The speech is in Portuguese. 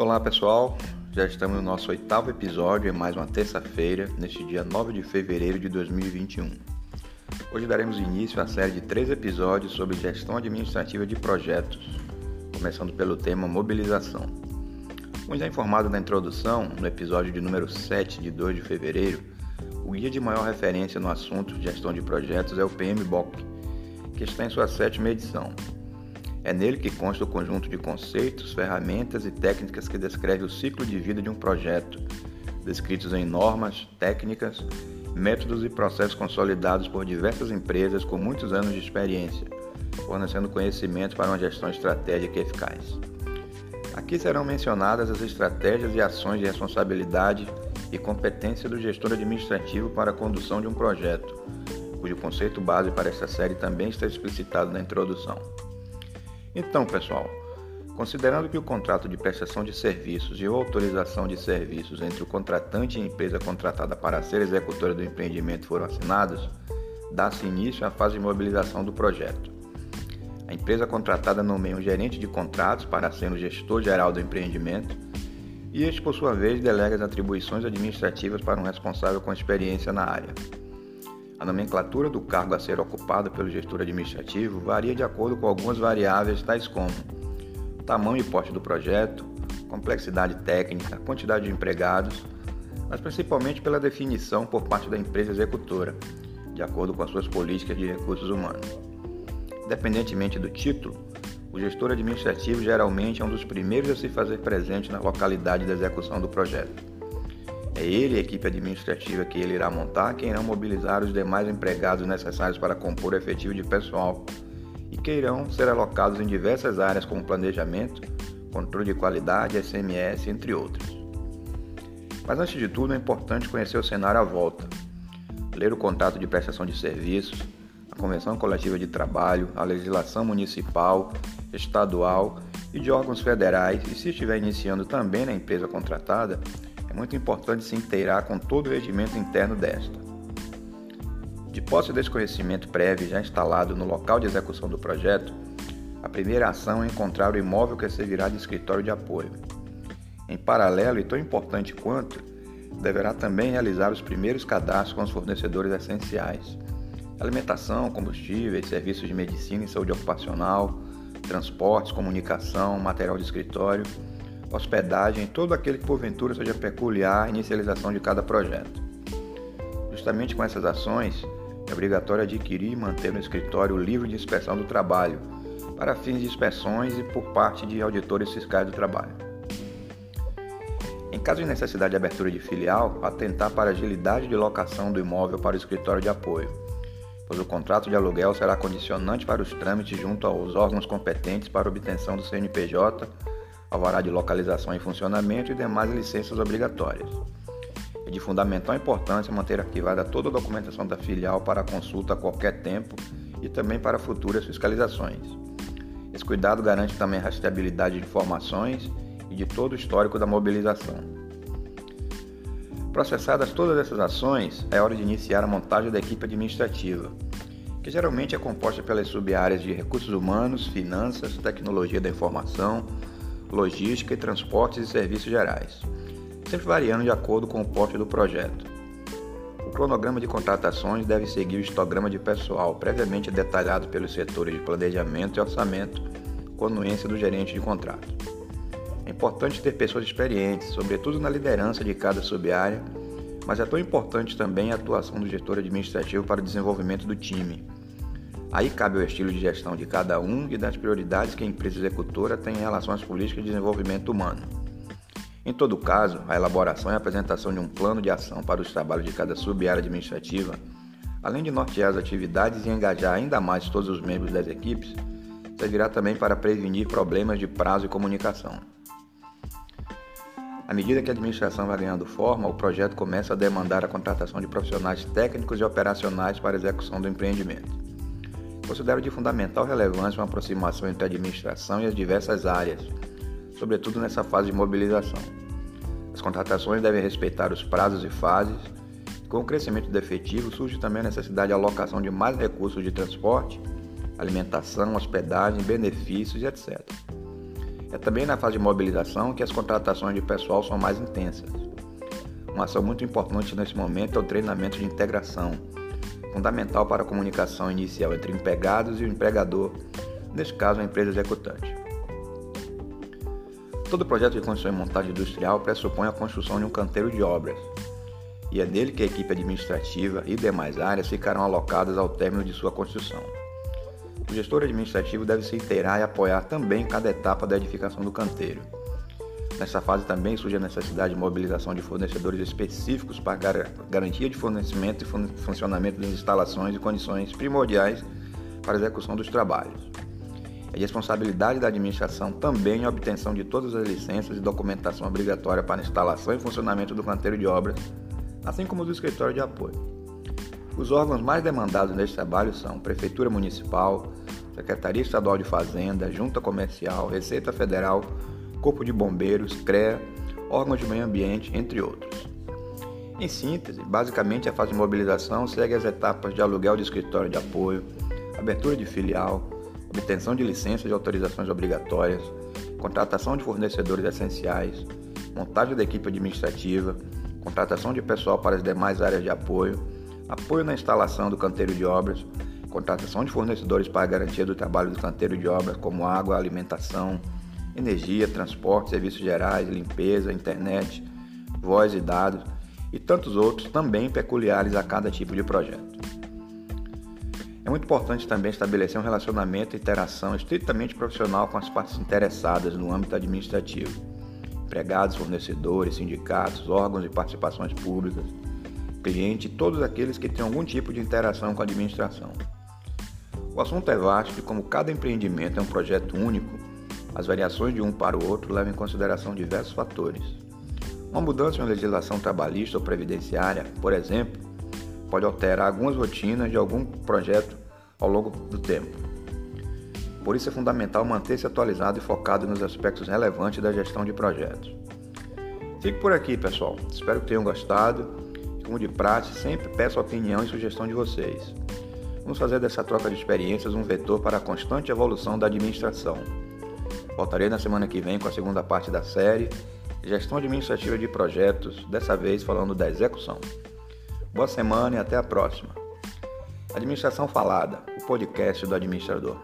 Olá pessoal, já estamos no nosso oitavo episódio, em mais uma terça-feira, neste dia 9 de fevereiro de 2021. Hoje daremos início à série de três episódios sobre gestão administrativa de projetos, começando pelo tema mobilização. Como já informado na introdução, no episódio de número 7 de 2 de fevereiro, o guia de maior referência no assunto gestão de projetos é o PMBOK, que está em sua sétima edição. É nele que consta o conjunto de conceitos, ferramentas e técnicas que descreve o ciclo de vida de um projeto, descritos em normas, técnicas, métodos e processos consolidados por diversas empresas com muitos anos de experiência, fornecendo conhecimento para uma gestão estratégica eficaz. Aqui serão mencionadas as estratégias e ações de responsabilidade e competência do gestor administrativo para a condução de um projeto, cujo conceito base para esta série também está explicitado na introdução. Então, pessoal, considerando que o contrato de prestação de serviços e autorização de serviços entre o contratante e a empresa contratada para ser executora do empreendimento foram assinados, dá-se início à fase de mobilização do projeto. A empresa contratada nomeia um gerente de contratos para ser o gestor geral do empreendimento e este, por sua vez, delega as atribuições administrativas para um responsável com experiência na área. A nomenclatura do cargo a ser ocupado pelo gestor administrativo varia de acordo com algumas variáveis, tais como tamanho e porte do projeto, complexidade técnica, quantidade de empregados, mas principalmente pela definição por parte da empresa executora, de acordo com as suas políticas de recursos humanos. Independentemente do título, o gestor administrativo geralmente é um dos primeiros a se fazer presente na localidade da execução do projeto. É ele a equipe administrativa que ele irá montar quem irão mobilizar os demais empregados necessários para compor o efetivo de pessoal. E que irão ser alocados em diversas áreas como planejamento, controle de qualidade, SMS, entre outros. Mas antes de tudo é importante conhecer o cenário à volta, ler o contrato de prestação de serviços, a convenção coletiva de trabalho, a legislação municipal, estadual e de órgãos federais. E se estiver iniciando também na empresa contratada, muito importante se inteirar com todo o regimento interno desta. De posse desse conhecimento prévio já instalado no local de execução do projeto, a primeira ação é encontrar o imóvel que servirá de escritório de apoio. Em paralelo, e tão importante quanto, deverá também realizar os primeiros cadastros com os fornecedores essenciais: alimentação, combustíveis, serviços de medicina e saúde ocupacional, transportes, comunicação, material de escritório hospedagem, todo aquele que porventura seja peculiar à inicialização de cada projeto. Justamente com essas ações, é obrigatório adquirir e manter no escritório o livro de inspeção do trabalho, para fins de inspeções e por parte de auditores fiscais do trabalho. Em caso de necessidade de abertura de filial, atentar para a agilidade de locação do imóvel para o escritório de apoio, pois o contrato de aluguel será condicionante para os trâmites junto aos órgãos competentes para obtenção do CNPJ alvará de localização em funcionamento e demais licenças obrigatórias. É de fundamental importância manter arquivada toda a documentação da filial para consulta a qualquer tempo e também para futuras fiscalizações. Esse cuidado garante também a rastreabilidade de informações e de todo o histórico da mobilização. Processadas todas essas ações, é hora de iniciar a montagem da equipe administrativa, que geralmente é composta pelas sub-áreas de recursos humanos, finanças, tecnologia da informação, logística e transportes e serviços gerais, sempre variando de acordo com o porte do projeto. O cronograma de contratações deve seguir o histograma de pessoal previamente detalhado pelos setores de planejamento e orçamento, com anuência do gerente de contrato. É importante ter pessoas experientes, sobretudo na liderança de cada sub-área, mas é tão importante também a atuação do gestor administrativo para o desenvolvimento do time Aí cabe o estilo de gestão de cada um e das prioridades que a empresa executora tem em relação às políticas de desenvolvimento humano. Em todo caso, a elaboração e apresentação de um plano de ação para os trabalhos de cada sub-área administrativa, além de nortear as atividades e engajar ainda mais todos os membros das equipes, servirá também para prevenir problemas de prazo e comunicação. À medida que a administração vai ganhando forma, o projeto começa a demandar a contratação de profissionais técnicos e operacionais para a execução do empreendimento. Considero de fundamental relevância uma aproximação entre a administração e as diversas áreas, sobretudo nessa fase de mobilização. As contratações devem respeitar os prazos e fases. Com o crescimento do efetivo, surge também a necessidade de alocação de mais recursos de transporte, alimentação, hospedagem, benefícios etc. É também na fase de mobilização que as contratações de pessoal são mais intensas. Uma ação muito importante nesse momento é o treinamento de integração, fundamental para a comunicação inicial entre empregados e o empregador, neste caso a empresa executante. Todo projeto de construção e montagem industrial pressupõe a construção de um canteiro de obras, e é nele que a equipe administrativa e demais áreas ficarão alocadas ao término de sua construção. O gestor administrativo deve se inteirar e apoiar também cada etapa da edificação do canteiro. Nessa fase também surge a necessidade de mobilização de fornecedores específicos para garantia de fornecimento e funcionamento das instalações e condições primordiais para a execução dos trabalhos. É de responsabilidade da administração também a obtenção de todas as licenças e documentação obrigatória para instalação e funcionamento do canteiro de obras, assim como do escritório de apoio. Os órgãos mais demandados neste trabalho são Prefeitura Municipal, Secretaria Estadual de Fazenda, Junta Comercial, Receita Federal, Corpo de Bombeiros, CREA, órgãos de meio ambiente, entre outros. Em síntese, basicamente a fase de mobilização segue as etapas de aluguel de escritório de apoio, abertura de filial, obtenção de licenças e autorizações obrigatórias, contratação de fornecedores essenciais, montagem da equipe administrativa, contratação de pessoal para as demais áreas de apoio, apoio na instalação do canteiro de obras, contratação de fornecedores para a garantia do trabalho do canteiro de obras, como água, alimentação, energia, transporte, serviços gerais, limpeza, internet, voz e dados e tantos outros também peculiares a cada tipo de projeto. É muito importante também estabelecer um relacionamento e interação estritamente profissional com as partes interessadas no âmbito administrativo, empregados, fornecedores, sindicatos, órgãos e participações públicas, cliente e todos aqueles que têm algum tipo de interação com a administração. O assunto é vasto e, como cada empreendimento é um projeto único, as variações de um para o outro levam em consideração diversos fatores. Uma mudança uma legislação trabalhista ou previdenciária, por exemplo, pode alterar algumas rotinas de algum projeto ao longo do tempo. Por isso é fundamental manter-se atualizado e focado nos aspectos relevantes da gestão de projetos. Fique por aqui, pessoal. Espero que tenham gostado como de praxe, sempre peço a opinião e sugestão de vocês. Vamos fazer dessa troca de experiências um vetor para a constante evolução da administração. Voltarei na semana que vem com a segunda parte da série Gestão Administrativa de Projetos, dessa vez falando da execução. Boa semana e até a próxima. Administração Falada, o podcast do administrador.